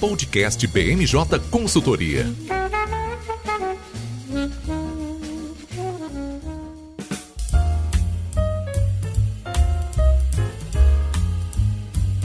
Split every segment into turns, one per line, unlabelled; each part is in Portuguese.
Podcast BMJ Consultoria.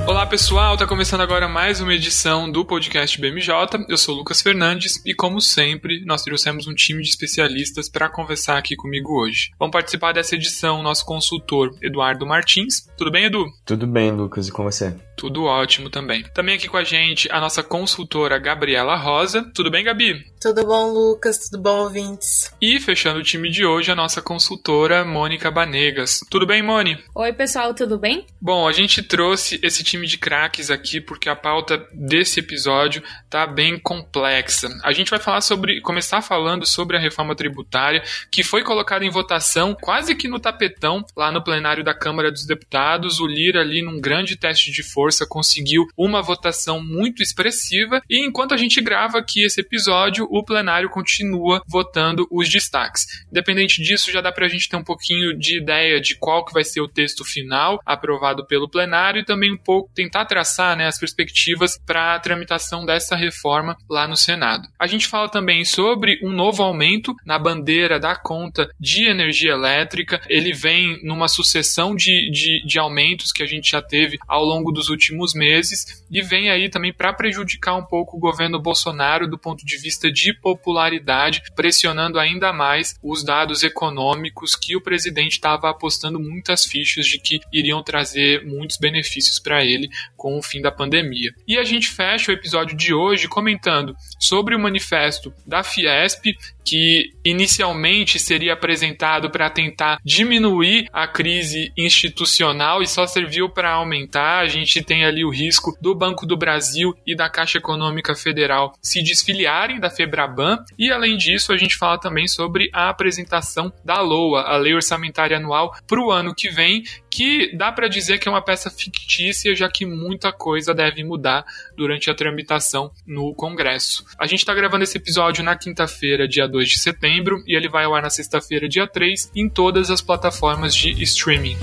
Olá pessoal, tá começando agora mais uma edição do podcast BMJ. Eu sou Lucas Fernandes e, como sempre, nós trouxemos um time de especialistas para conversar aqui comigo hoje. Vão participar dessa edição o nosso consultor Eduardo Martins. Tudo bem, Edu?
Tudo bem, Lucas, e com você?
Tudo ótimo também. Também aqui com a gente a nossa consultora Gabriela Rosa. Tudo bem, Gabi?
Tudo bom, Lucas? Tudo bom, ouvintes?
E fechando o time de hoje, a nossa consultora Mônica Banegas. Tudo bem, Moni?
Oi, pessoal, tudo bem?
Bom, a gente trouxe esse time de craques aqui porque a pauta desse episódio tá bem complexa. A gente vai falar sobre, começar falando sobre a reforma tributária que foi colocada em votação quase que no tapetão lá no plenário da Câmara dos Deputados. O Lira ali num grande teste de força força conseguiu uma votação muito expressiva e enquanto a gente grava aqui esse episódio, o plenário continua votando os destaques. Independente disso, já dá para a gente ter um pouquinho de ideia de qual que vai ser o texto final aprovado pelo plenário e também um pouco tentar traçar né, as perspectivas para a tramitação dessa reforma lá no Senado. A gente fala também sobre um novo aumento na bandeira da conta de energia elétrica. Ele vem numa sucessão de, de, de aumentos que a gente já teve ao longo dos últimos meses e vem aí também para prejudicar um pouco o governo Bolsonaro do ponto de vista de popularidade, pressionando ainda mais os dados econômicos que o presidente estava apostando muitas fichas de que iriam trazer muitos benefícios para ele com o fim da pandemia. E a gente fecha o episódio de hoje comentando sobre o manifesto da Fiesp que inicialmente seria apresentado para tentar diminuir a crise institucional e só serviu para aumentar. A gente tem ali o risco do Banco do Brasil e da Caixa Econômica Federal se desfiliarem da Febraban. E além disso, a gente fala também sobre a apresentação da LOA, a Lei Orçamentária Anual, para o ano que vem, que dá para dizer que é uma peça fictícia, já que muita coisa deve mudar durante a tramitação no Congresso. A gente está gravando esse episódio na quinta-feira, dia 2 de setembro, e ele vai ao ar na sexta-feira, dia 3, em todas as plataformas de streaming.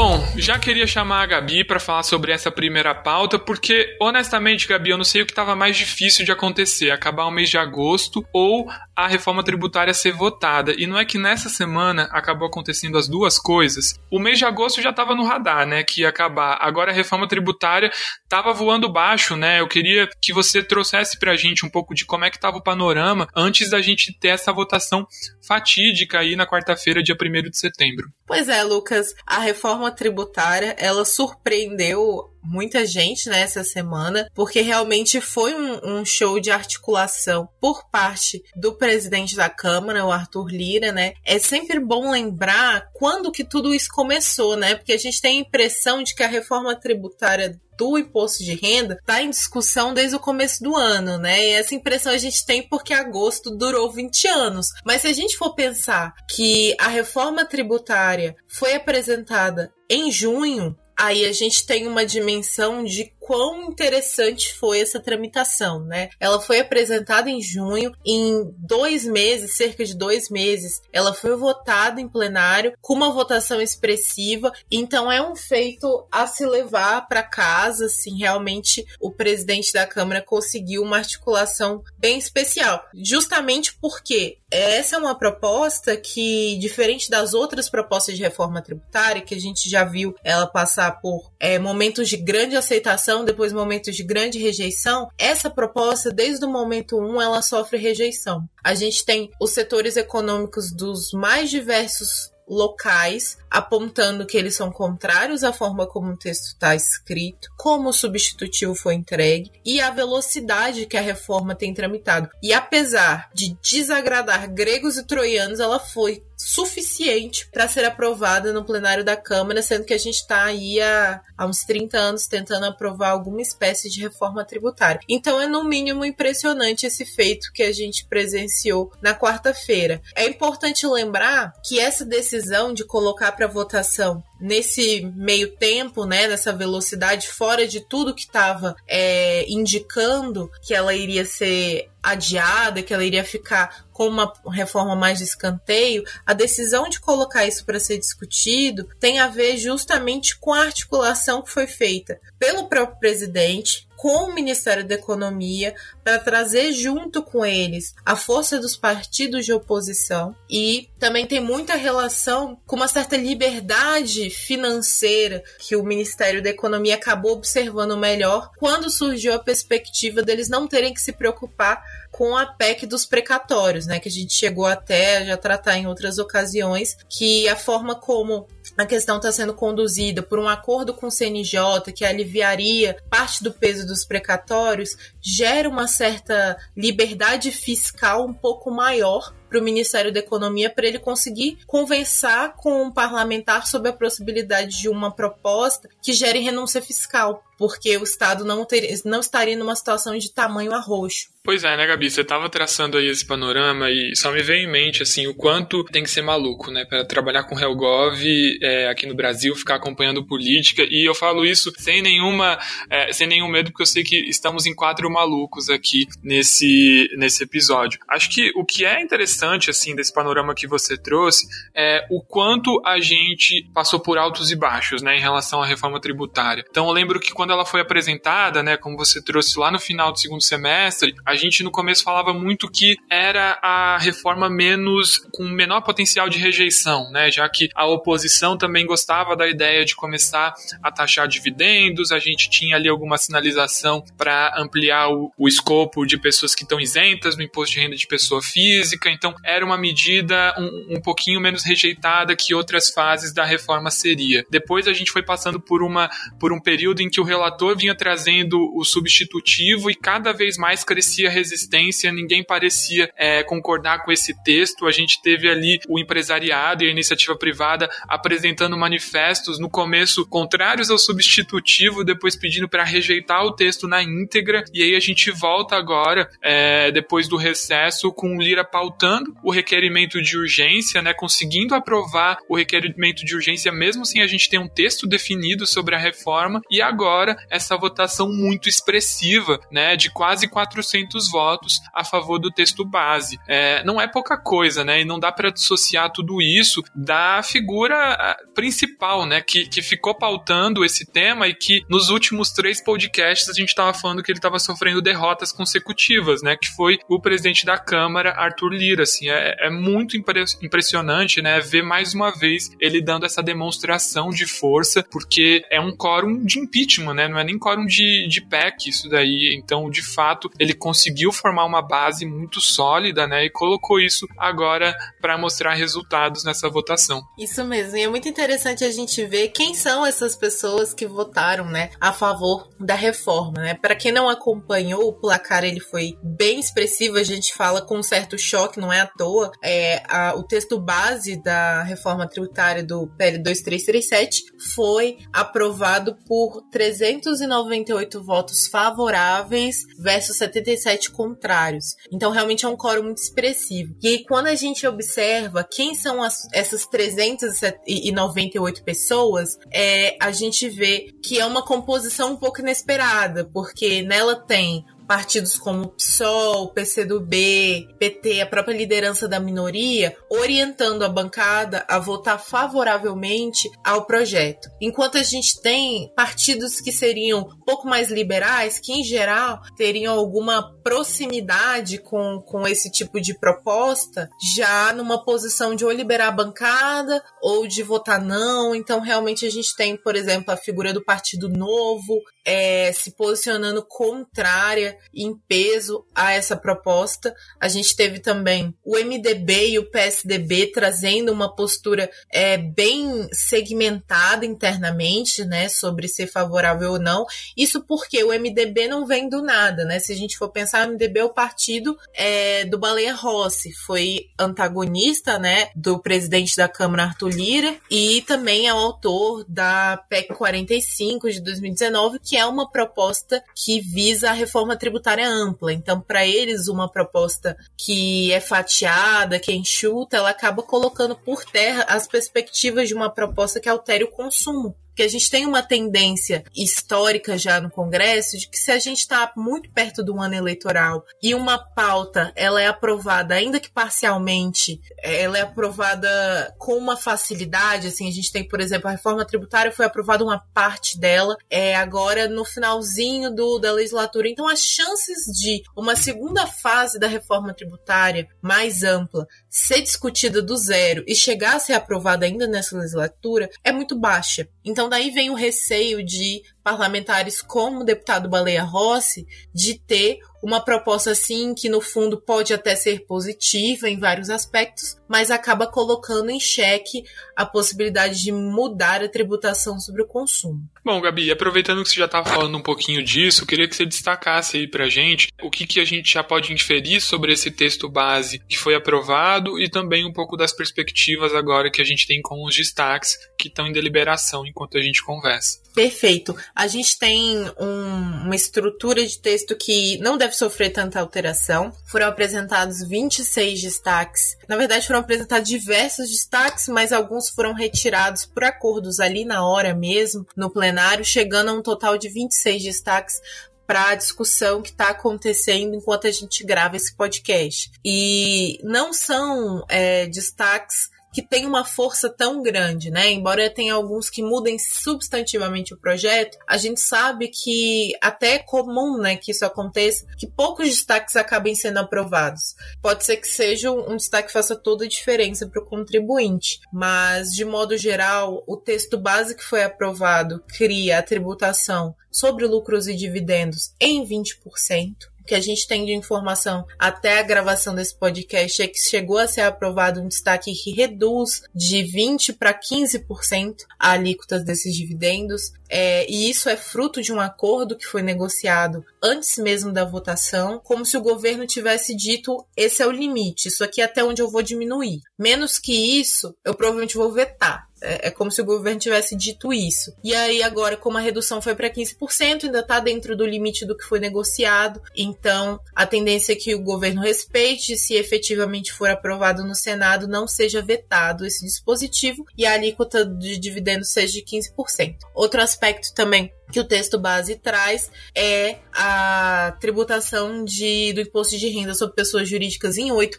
Bom, já queria chamar a Gabi para falar sobre essa primeira pauta, porque honestamente, Gabi, eu não sei o que estava mais difícil de acontecer, acabar o mês de agosto ou a reforma tributária ser votada. E não é que nessa semana acabou acontecendo as duas coisas. O mês de agosto já estava no radar, né, que ia acabar. Agora a reforma tributária estava voando baixo, né? Eu queria que você trouxesse para a gente um pouco de como é que estava o panorama antes da gente ter essa votação fatídica aí na quarta-feira, dia 1 de setembro.
Pois é, Lucas, a reforma tributária, ela surpreendeu muita gente nessa semana, porque realmente foi um, um, show de articulação por parte do presidente da Câmara, o Arthur Lira, né? É sempre bom lembrar quando que tudo isso começou, né? Porque a gente tem a impressão de que a reforma tributária do imposto de renda está em discussão desde o começo do ano, né? E essa impressão a gente tem porque agosto durou 20 anos. Mas se a gente for pensar que a reforma tributária foi apresentada em junho, aí a gente tem uma dimensão de quão interessante foi essa tramitação, né? Ela foi apresentada em junho, em dois meses, cerca de dois meses, ela foi votada em plenário com uma votação expressiva, então é um feito a se levar para casa, assim, realmente o presidente da Câmara conseguiu uma articulação bem especial, justamente porque essa é uma proposta que, diferente das outras propostas de reforma tributária, que a gente já viu ela passar por é, momentos de grande aceitação depois momentos de grande rejeição, essa proposta, desde o momento 1, um, ela sofre rejeição. A gente tem os setores econômicos dos mais diversos locais apontando que eles são contrários à forma como o texto está escrito, como o substitutivo foi entregue e a velocidade que a reforma tem tramitado. E apesar de desagradar gregos e troianos, ela foi suficiente para ser aprovada no plenário da Câmara, sendo que a gente está aí há, há uns 30 anos tentando aprovar alguma espécie de reforma tributária. Então é no mínimo impressionante esse feito que a gente presenciou na quarta-feira. É importante lembrar que essa decisão de colocar para votação nesse meio tempo, né, nessa velocidade, fora de tudo que estava é, indicando que ela iria ser adiada, que ela iria ficar com uma reforma mais de escanteio, a decisão de colocar isso para ser discutido tem a ver justamente com a articulação que foi feita pelo próprio presidente, com o Ministério da Economia para trazer junto com eles a força dos partidos de oposição e também tem muita relação com uma certa liberdade financeira que o Ministério da Economia acabou observando melhor quando surgiu a perspectiva deles não terem que se preocupar com a PEC dos precatórios, né, que a gente chegou até já tratar em outras ocasiões, que a forma como a questão está sendo conduzida por um acordo com o CNJ que aliviaria parte do peso dos precatórios, gera uma certa liberdade fiscal um pouco maior para o Ministério da Economia para ele conseguir conversar com um parlamentar sobre a possibilidade de uma proposta que gere renúncia fiscal porque o Estado não, ter, não estaria numa situação de tamanho arroxo.
Pois é, né, Gabi? Você estava traçando aí esse panorama e só me veio em mente, assim, o quanto tem que ser maluco, né, para trabalhar com Helgov é, aqui no Brasil, ficar acompanhando política. E eu falo isso sem nenhuma, é, sem nenhum medo, porque eu sei que estamos em quatro malucos aqui nesse, nesse episódio. Acho que o que é interessante, assim, desse panorama que você trouxe é o quanto a gente passou por altos e baixos, né, em relação à reforma tributária. Então, eu lembro que quando quando ela foi apresentada, né, como você trouxe lá no final do segundo semestre, a gente no começo falava muito que era a reforma menos com menor potencial de rejeição, né, já que a oposição também gostava da ideia de começar a taxar dividendos, a gente tinha ali alguma sinalização para ampliar o, o escopo de pessoas que estão isentas no imposto de renda de pessoa física, então era uma medida um, um pouquinho menos rejeitada que outras fases da reforma seria. Depois a gente foi passando por uma por um período em que o relator vinha trazendo o substitutivo e cada vez mais crescia a resistência, ninguém parecia é, concordar com esse texto. A gente teve ali o empresariado e a iniciativa privada apresentando manifestos no começo contrários ao substitutivo, depois pedindo para rejeitar o texto na íntegra, e aí a gente volta agora, é, depois do recesso, com Lira pautando o requerimento de urgência, né, conseguindo aprovar o requerimento de urgência mesmo sem a gente ter um texto definido sobre a reforma, e agora agora essa votação muito expressiva, né, de quase 400 votos a favor do texto base. É, não é pouca coisa, né, e não dá para dissociar tudo isso da figura principal, né, que, que ficou pautando esse tema e que nos últimos três podcasts a gente estava falando que ele estava sofrendo derrotas consecutivas, né, que foi o presidente da Câmara, Arthur Lira, assim, é, é muito impressionante, né, ver mais uma vez ele dando essa demonstração de força, porque é um quórum de impeachment, né? Não é nem quórum de, de PEC isso daí. Então, de fato, ele conseguiu formar uma base muito sólida, né? E colocou isso agora para mostrar resultados nessa votação.
Isso mesmo. E é muito interessante a gente ver quem são essas pessoas que votaram, né, a favor da reforma, né? Para quem não acompanhou, o placar ele foi bem expressivo. A gente fala com um certo choque, não é à toa. É, a, o texto base da reforma tributária do PL 2337 foi aprovado por 300 298 votos favoráveis versus 77 contrários. Então, realmente é um quórum muito expressivo. E aí, quando a gente observa quem são as, essas 398 pessoas, é, a gente vê que é uma composição um pouco inesperada, porque nela tem partidos como o PSOL, PCdoB, PT, a própria liderança da minoria, orientando a bancada a votar favoravelmente ao projeto. Enquanto a gente tem partidos que seriam um pouco mais liberais, que em geral teriam alguma proximidade com, com esse tipo de proposta, já numa posição de ou liberar a bancada ou de votar não. Então, realmente, a gente tem, por exemplo, a figura do Partido Novo é, se posicionando contrária em peso a essa proposta. A gente teve também o MDB e o PSDB trazendo uma postura é, bem segmentada internamente, né, sobre ser favorável ou não. Isso porque o MDB não vem do nada, né? Se a gente for pensar, o MDB é o partido é, do Baleia Rossi, foi antagonista, né, do presidente da Câmara Arthur Lira e também é o autor da PEC 45 de 2019, que é uma proposta que visa a reforma tributária tributária ampla. Então, para eles, uma proposta que é fatiada, que é enxuta, ela acaba colocando por terra as perspectivas de uma proposta que altere o consumo que a gente tem uma tendência histórica já no Congresso de que se a gente está muito perto do ano eleitoral e uma pauta ela é aprovada, ainda que parcialmente, ela é aprovada com uma facilidade, assim, a gente tem, por exemplo, a reforma tributária foi aprovada uma parte dela, é agora no finalzinho do, da legislatura. Então, as chances de uma segunda fase da reforma tributária mais ampla ser discutida do zero e chegar a ser aprovada ainda nessa legislatura é muito baixa. Então, então daí vem o receio de parlamentares como o deputado Baleia Rossi de ter uma proposta assim que no fundo pode até ser positiva em vários aspectos, mas acaba colocando em xeque a possibilidade de mudar a tributação sobre o consumo.
Bom, Gabi, aproveitando que você já estava falando um pouquinho disso, eu queria que você destacasse aí pra gente o que, que a gente já pode inferir sobre esse texto base que foi aprovado e também um pouco das perspectivas agora que a gente tem com os destaques que estão em deliberação enquanto a gente conversa.
Perfeito. A gente tem um, uma estrutura de texto que não deve sofrer tanta alteração. Foram apresentados 26 destaques. Na verdade, foram apresentados diversos destaques, mas alguns foram retirados por acordos ali na hora mesmo, no plenário, chegando a um total de 26 destaques para a discussão que está acontecendo enquanto a gente grava esse podcast. E não são é, destaques que tem uma força tão grande, né? Embora tenha alguns que mudem substantivamente o projeto, a gente sabe que até é comum, né, que isso aconteça, que poucos destaques acabem sendo aprovados. Pode ser que seja um destaque que faça toda a diferença para o contribuinte, mas de modo geral, o texto base que foi aprovado cria a tributação sobre lucros e dividendos em 20% que a gente tem de informação até a gravação desse podcast é que chegou a ser aprovado um destaque que reduz de 20% para 15% a alíquotas desses dividendos. É, e isso é fruto de um acordo que foi negociado antes mesmo da votação, como se o governo tivesse dito: esse é o limite, isso aqui é até onde eu vou diminuir. Menos que isso, eu provavelmente vou vetar. É, é, como se o governo tivesse dito isso. E aí, agora, como a redução foi para 15%, ainda está dentro do limite do que foi negociado. Então, a tendência é que o governo respeite, se efetivamente for aprovado no Senado, não seja vetado esse dispositivo e a alíquota de dividendos seja de 15%. Outro aspecto também que o texto base traz é a tributação de, do imposto de renda sobre pessoas jurídicas em 8%,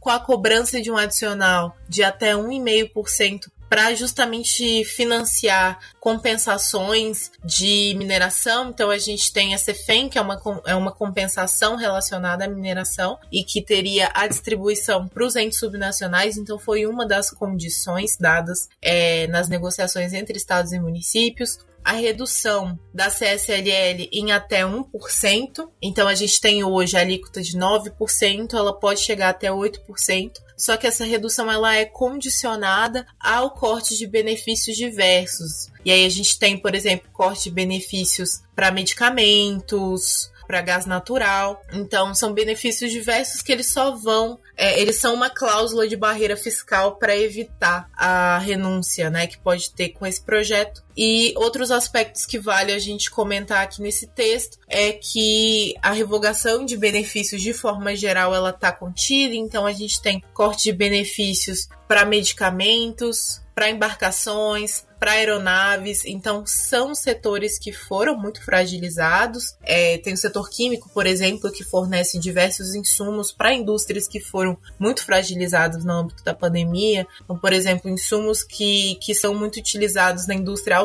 com a cobrança de um adicional de até 1,5% para justamente financiar compensações de mineração. Então a gente tem a CEFEM, que é uma, é uma compensação relacionada à mineração e que teria a distribuição para os entes subnacionais. Então foi uma das condições dadas é, nas negociações entre estados e municípios a redução da CSLL em até 1%. Então a gente tem hoje a alíquota de 9%, ela pode chegar até 8% só que essa redução ela é condicionada ao corte de benefícios diversos. E aí a gente tem, por exemplo, corte de benefícios para medicamentos, para gás natural. Então, são benefícios diversos que eles só vão. É, eles são uma cláusula de barreira fiscal para evitar a renúncia né, que pode ter com esse projeto. E outros aspectos que vale a gente comentar aqui nesse texto é que a revogação de benefícios de forma geral ela está contida, então a gente tem corte de benefícios para medicamentos, para embarcações, para aeronaves. Então, são setores que foram muito fragilizados. É, tem o setor químico, por exemplo, que fornece diversos insumos para indústrias que foram muito fragilizadas no âmbito da pandemia. Então, por exemplo, insumos que, que são muito utilizados na indústria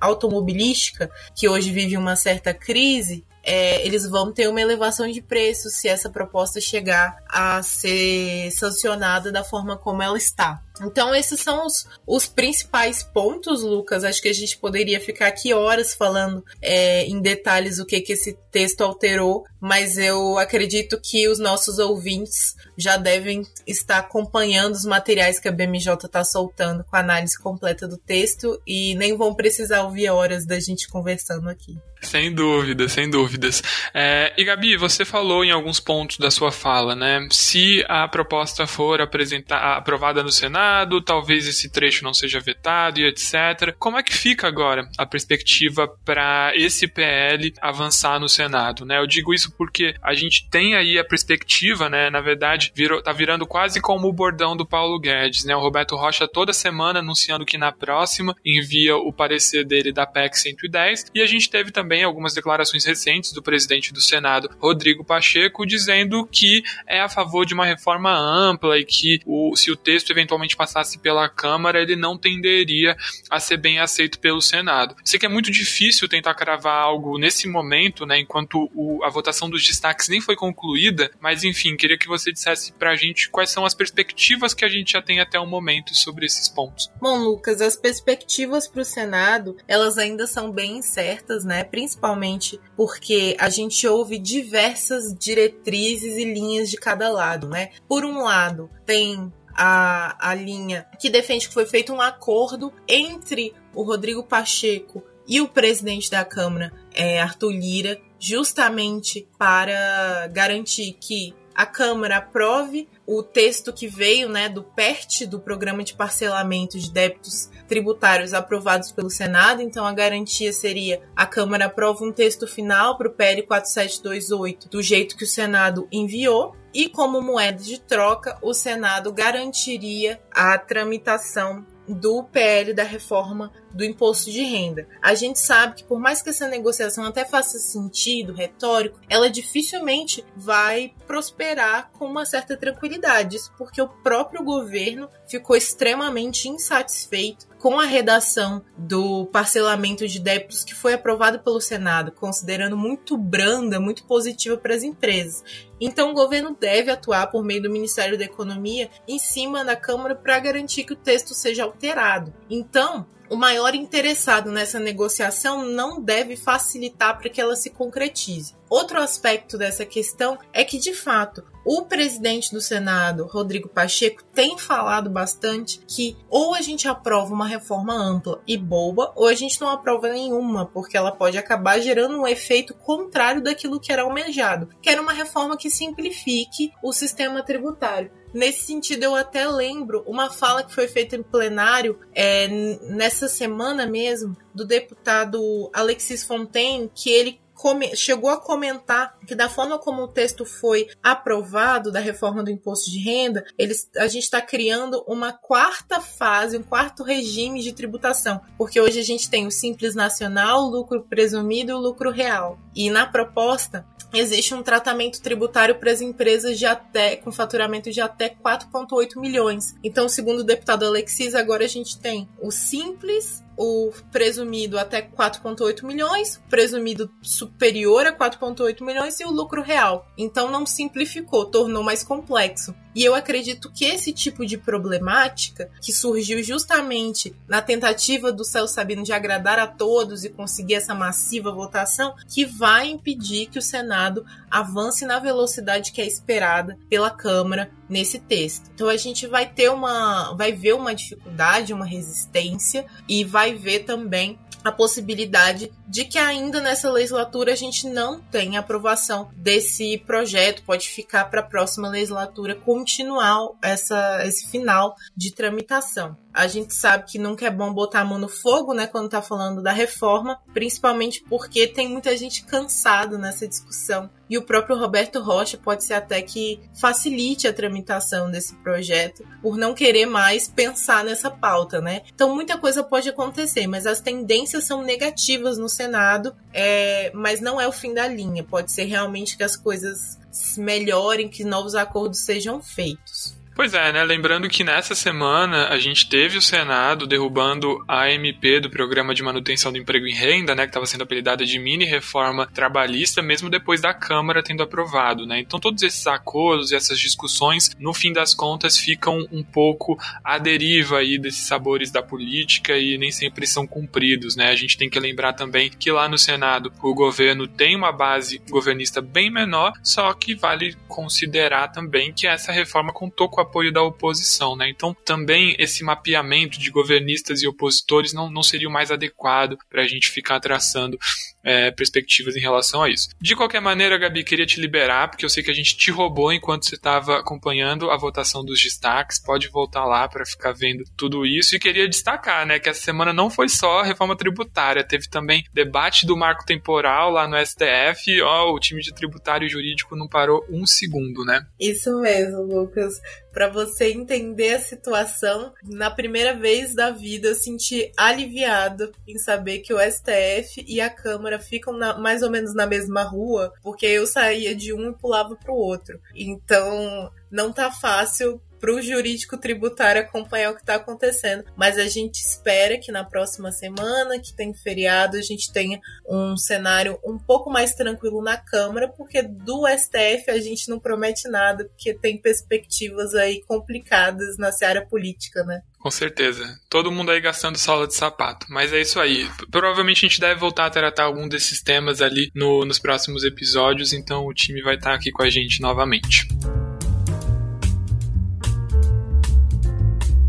automobilística, que hoje vive uma certa crise, é, eles vão ter uma elevação de preço se essa proposta chegar a ser sancionada da forma como ela está. Então, esses são os, os principais pontos, Lucas. Acho que a gente poderia ficar aqui horas falando é, em detalhes o que, que esse texto alterou, mas eu acredito que os nossos ouvintes já devem estar acompanhando os materiais que a BMJ está soltando com a análise completa do texto e nem vão precisar ouvir horas da gente conversando aqui.
Sem dúvidas, sem dúvidas. É, e Gabi, você falou em alguns pontos da sua fala, né? Se a proposta for apresentar, aprovada no Senado, vetado, talvez esse trecho não seja vetado e etc. Como é que fica agora a perspectiva para esse PL avançar no Senado? Né? Eu digo isso porque a gente tem aí a perspectiva, né? na verdade, virou, tá virando quase como o bordão do Paulo Guedes. Né? O Roberto Rocha toda semana anunciando que na próxima envia o parecer dele da PEC 110 e a gente teve também algumas declarações recentes do presidente do Senado, Rodrigo Pacheco, dizendo que é a favor de uma reforma ampla e que o, se o texto eventualmente passasse pela Câmara, ele não tenderia a ser bem aceito pelo Senado. Sei que é muito difícil tentar cravar algo nesse momento, né, enquanto o, a votação dos destaques nem foi concluída, mas enfim, queria que você dissesse pra gente quais são as perspectivas que a gente já tem até o momento sobre esses pontos.
Bom, Lucas, as perspectivas para o Senado, elas ainda são bem incertas, né? Principalmente porque a gente ouve diversas diretrizes e linhas de cada lado, né? Por um lado, tem a, a linha que defende que foi feito um acordo entre o Rodrigo Pacheco e o presidente da Câmara, é, Arthur Lira, justamente para garantir que a Câmara aprove o texto que veio né, do PERT, do Programa de Parcelamento de Débitos Tributários aprovados pelo Senado. Então, a garantia seria a Câmara aprova um texto final para o PL 4728 do jeito que o Senado enviou. E como moeda de troca, o Senado garantiria a tramitação do PL da reforma do imposto de renda. A gente sabe que por mais que essa negociação até faça sentido retórico, ela dificilmente vai prosperar com uma certa tranquilidade, isso porque o próprio governo ficou extremamente insatisfeito com a redação do parcelamento de débitos que foi aprovado pelo Senado, considerando muito branda, muito positiva para as empresas. Então, o governo deve atuar por meio do Ministério da Economia em cima da Câmara para garantir que o texto seja alterado. Então, o maior interessado nessa negociação não deve facilitar para que ela se concretize. Outro aspecto dessa questão é que, de fato, o presidente do Senado, Rodrigo Pacheco, tem falado bastante que ou a gente aprova uma reforma ampla e boa, ou a gente não aprova nenhuma, porque ela pode acabar gerando um efeito contrário daquilo que era almejado, que era uma reforma que simplifique o sistema tributário. Nesse sentido, eu até lembro uma fala que foi feita em plenário é, nessa semana mesmo, do deputado Alexis Fontaine, que ele chegou a comentar que da forma como o texto foi aprovado da reforma do imposto de renda, eles, a gente está criando uma quarta fase, um quarto regime de tributação, porque hoje a gente tem o simples nacional, o lucro presumido e o lucro real. E na proposta existe um tratamento tributário para as empresas de até com faturamento de até 4,8 milhões. Então, segundo o deputado Alexis, agora a gente tem o simples o presumido até 4,8 milhões, presumido superior a 4,8 milhões e o lucro real. Então não simplificou, tornou mais complexo. E eu acredito que esse tipo de problemática, que surgiu justamente na tentativa do Celso Sabino de agradar a todos e conseguir essa massiva votação, que vai impedir que o Senado avance na velocidade que é esperada pela Câmara nesse texto. Então a gente vai ter uma, vai ver uma dificuldade, uma resistência e vai ver também a possibilidade de que ainda nessa legislatura a gente não tenha aprovação desse projeto, pode ficar para a próxima legislatura continuar essa, esse final de tramitação. A gente sabe que nunca é bom botar a mão no fogo, né, quando está falando da reforma, principalmente porque tem muita gente cansada nessa discussão. E o próprio Roberto Rocha pode ser até que facilite a tramitação desse projeto por não querer mais pensar nessa pauta, né? Então muita coisa pode acontecer, mas as tendências são negativas no Senado, é, mas não é o fim da linha. Pode ser realmente que as coisas melhorem, que novos acordos sejam feitos.
Pois é, né? Lembrando que nessa semana a gente teve o Senado derrubando a MP do Programa de Manutenção do Emprego em Renda, né? Que estava sendo apelidada de mini reforma trabalhista, mesmo depois da Câmara tendo aprovado, né? Então todos esses acordos e essas discussões, no fim das contas, ficam um pouco à deriva aí desses sabores da política e nem sempre são cumpridos, né? A gente tem que lembrar também que lá no Senado o governo tem uma base governista bem menor, só que vale considerar também que essa reforma contou com a apoio da oposição, né? Então também esse mapeamento de governistas e opositores não, não seria o mais adequado para a gente ficar traçando é, perspectivas em relação a isso. De qualquer maneira, Gabi, queria te liberar, porque eu sei que a gente te roubou enquanto você estava acompanhando a votação dos destaques. Pode voltar lá para ficar vendo tudo isso. E queria destacar, né, que essa semana não foi só reforma tributária, teve também debate do marco temporal lá no STF. Ó, o time de tributário e jurídico não parou um segundo, né?
Isso mesmo, Lucas para você entender a situação. Na primeira vez da vida, eu senti aliviado em saber que o STF e a Câmara ficam na, mais ou menos na mesma rua, porque eu saía de um e pulava para o outro. Então, não tá fácil para o jurídico tributário acompanhar o que está acontecendo. Mas a gente espera que na próxima semana, que tem feriado, a gente tenha um cenário um pouco mais tranquilo na Câmara, porque do STF a gente não promete nada, porque tem perspectivas aí complicadas na seara política, né?
Com certeza. Todo mundo aí gastando sola de sapato. Mas é isso aí. Provavelmente a gente deve voltar a tratar algum desses temas ali no, nos próximos episódios, então o time vai estar aqui com a gente novamente.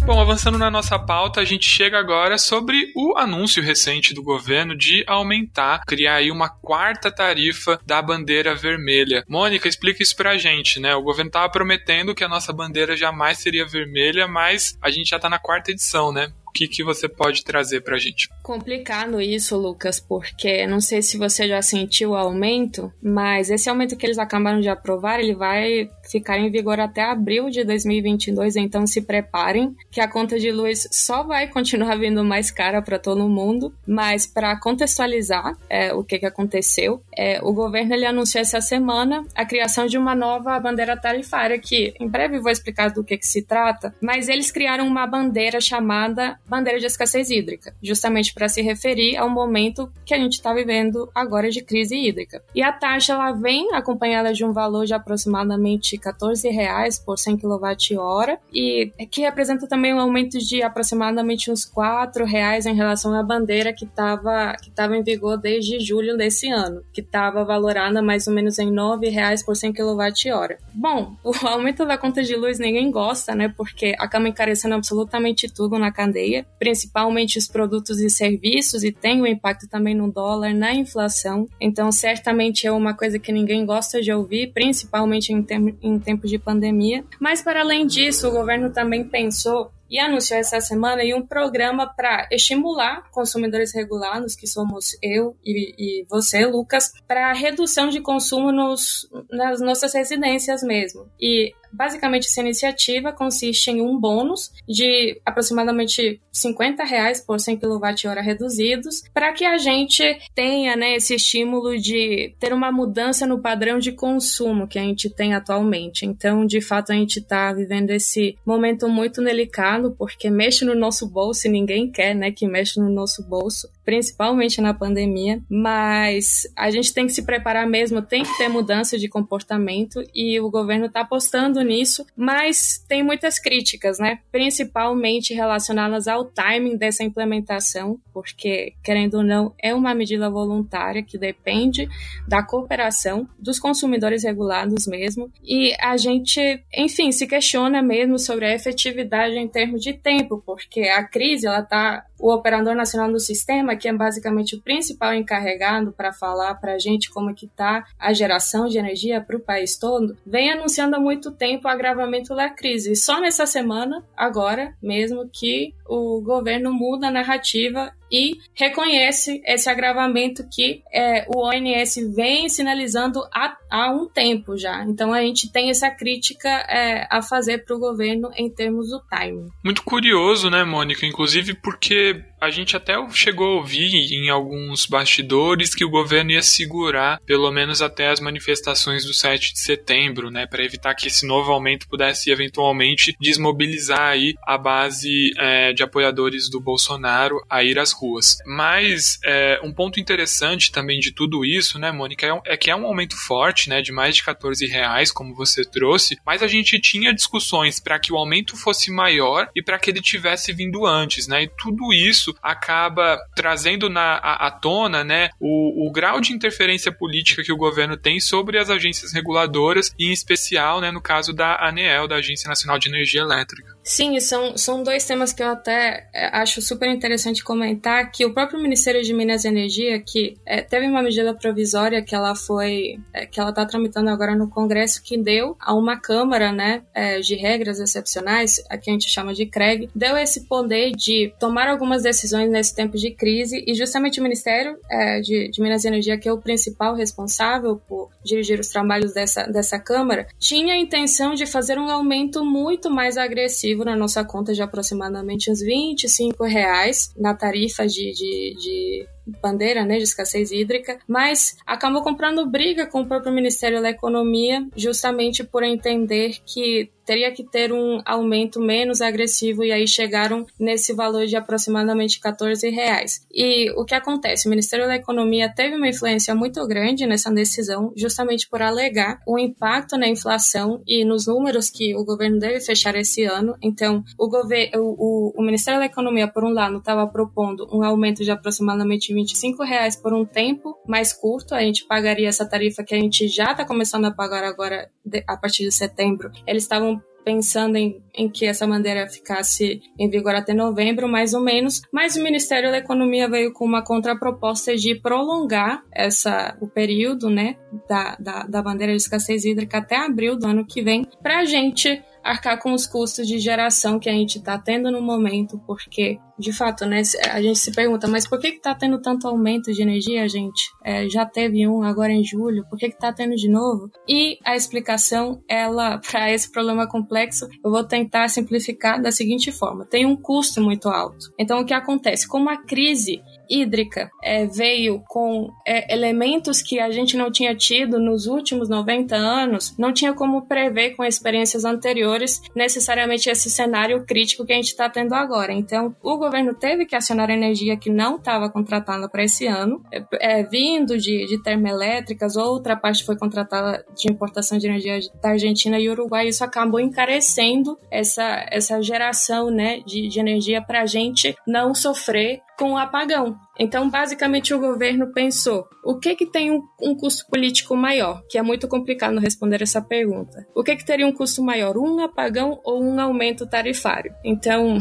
Bom, avançando na nossa pauta, a gente chega agora sobre o anúncio recente do governo de aumentar, criar aí uma quarta tarifa da bandeira vermelha. Mônica, explica isso pra gente, né? O governo estava prometendo que a nossa bandeira jamais seria vermelha, mas a gente já tá na quarta edição, né? O que, que você pode trazer para a gente?
Complicado isso, Lucas, porque não sei se você já sentiu o aumento, mas esse aumento que eles acabaram de aprovar, ele vai ficar em vigor até abril de 2022, então se preparem que a conta de luz só vai continuar vindo mais cara para todo mundo, mas para contextualizar é, o que, que aconteceu, é, o governo ele anunciou essa semana a criação de uma nova bandeira tarifária que em breve vou explicar do que, que se trata, mas eles criaram uma bandeira chamada bandeira de escassez hídrica, justamente para se referir ao momento que a gente está vivendo agora de crise hídrica. E a taxa ela vem acompanhada de um valor de aproximadamente 14 reais por 100 kWh e que representa também um aumento de aproximadamente uns 4 reais em relação à bandeira que estava que tava em vigor desde julho desse ano, que estava valorada mais ou menos em 9 reais por 100 kWh. Bom, o aumento da conta de luz ninguém gosta, né? Porque acaba encarecendo absolutamente tudo na cadeia principalmente os produtos e serviços, e tem um impacto também no dólar, na inflação. Então, certamente é uma coisa que ninguém gosta de ouvir, principalmente em, tem em tempos de pandemia. Mas, para além disso, o governo também pensou e anunciou essa semana em um programa para estimular consumidores regulados, que somos eu e, e você, Lucas, para redução de consumo nos, nas nossas residências mesmo. E Basicamente, essa iniciativa consiste em um bônus de aproximadamente 50 reais por 100 kWh reduzidos, para que a gente tenha né, esse estímulo de ter uma mudança no padrão de consumo que a gente tem atualmente. Então, de fato, a gente está vivendo esse momento muito delicado, porque mexe no nosso bolso e ninguém quer né, que mexa no nosso bolso principalmente na pandemia, mas a gente tem que se preparar mesmo, tem que ter mudança de comportamento e o governo está apostando nisso, mas tem muitas críticas, né? Principalmente relacionadas ao timing dessa implementação, porque, querendo ou não, é uma medida voluntária que depende da cooperação dos consumidores regulados mesmo, e a gente, enfim, se questiona mesmo sobre a efetividade em termos de tempo, porque a crise, ela está o operador nacional do sistema, que é basicamente o principal encarregado para falar para a gente como é que está a geração de energia para o país todo, vem anunciando há muito tempo o agravamento da crise. E só nessa semana, agora mesmo, que o governo muda a narrativa e reconhece esse agravamento que é, o ONS vem sinalizando há, há, um tempo já. Então a gente tem essa crítica é, a fazer para o governo em termos do timing.
Muito curioso, né, Mônica? Inclusive porque a gente até chegou a ouvir em alguns bastidores que o governo ia segurar pelo menos até as manifestações do 7 de setembro, né, para evitar que esse novo aumento pudesse eventualmente desmobilizar aí a base é, de apoiadores do Bolsonaro a ir às ruas. Mas é, um ponto interessante também de tudo isso, né, Mônica, é, é, que é um aumento forte, né, de mais de 14 reais, como você trouxe, mas a gente tinha discussões para que o aumento fosse maior e para que ele tivesse vindo antes, né, e tudo isso acaba trazendo na, à, à tona, né, o, o grau de interferência política que o governo tem sobre as agências reguladoras e em especial, né, no caso da ANEEL, da Agência Nacional de Energia Elétrica.
Sim, são, são dois temas que eu até é, acho super interessante comentar, que o próprio Ministério de Minas e Energia, que é, teve uma medida provisória que ela foi, é, que ela está tramitando agora no Congresso, que deu a uma Câmara, né, é, de regras excepcionais, a que a gente chama de CREG, deu esse poder de tomar algumas decisões nesse tempo de crise, e justamente o Ministério é, de, de Minas e Energia, que é o principal responsável por dirigir os trabalhos dessa, dessa Câmara, tinha a intenção de fazer um aumento muito mais agressivo na nossa conta de aproximadamente uns 25 reais na tarifa de, de, de bandeira né, de escassez hídrica, mas acabou comprando briga com o próprio Ministério da Economia, justamente por entender que teria que ter um aumento menos agressivo e aí chegaram nesse valor de aproximadamente 14 reais. E o que acontece? O Ministério da Economia teve uma influência muito grande nessa decisão, justamente por alegar o impacto na inflação e nos números que o governo deve fechar esse ano. Então, o, governo, o, o, Ministério da Economia, por um lado, estava propondo um aumento de aproximadamente 25 reais por um tempo mais curto. A gente pagaria essa tarifa que a gente já está começando a pagar agora a partir de setembro. Eles estavam pensando em, em, que essa bandeira ficasse em vigor até novembro, mais ou menos, mas o Ministério da Economia veio com uma contraproposta de prolongar essa, o período né, da, da, da bandeira de escassez hídrica até abril do ano que vem, para a gente arcar com os custos de geração que a gente está tendo no momento, porque, de fato, né, a gente se pergunta, mas por que está tendo tanto aumento de energia, gente? É, já teve um agora em julho, por que está tendo de novo? E a explicação, ela, para esse problema complexo, eu vou tentar simplificar da seguinte forma: tem um custo muito alto. Então, o que acontece? Como a crise hídrica é, veio com é, elementos que a gente não tinha tido nos últimos 90 anos, não tinha como prever com experiências anteriores necessariamente esse cenário crítico que a gente está tendo agora. Então, o governo teve que acionar energia que não estava contratada para esse ano, é, é, vindo de, de termoelétricas, outra parte foi contratada de importação de energia da Argentina e Uruguai, isso acabou encarecendo essa, essa geração né, de, de energia para a gente não sofrer com o apagão. Então, basicamente, o governo pensou: o que que tem um, um, custo político maior? Que é muito complicado responder essa pergunta. O que que teria um custo maior, um apagão ou um aumento tarifário? Então,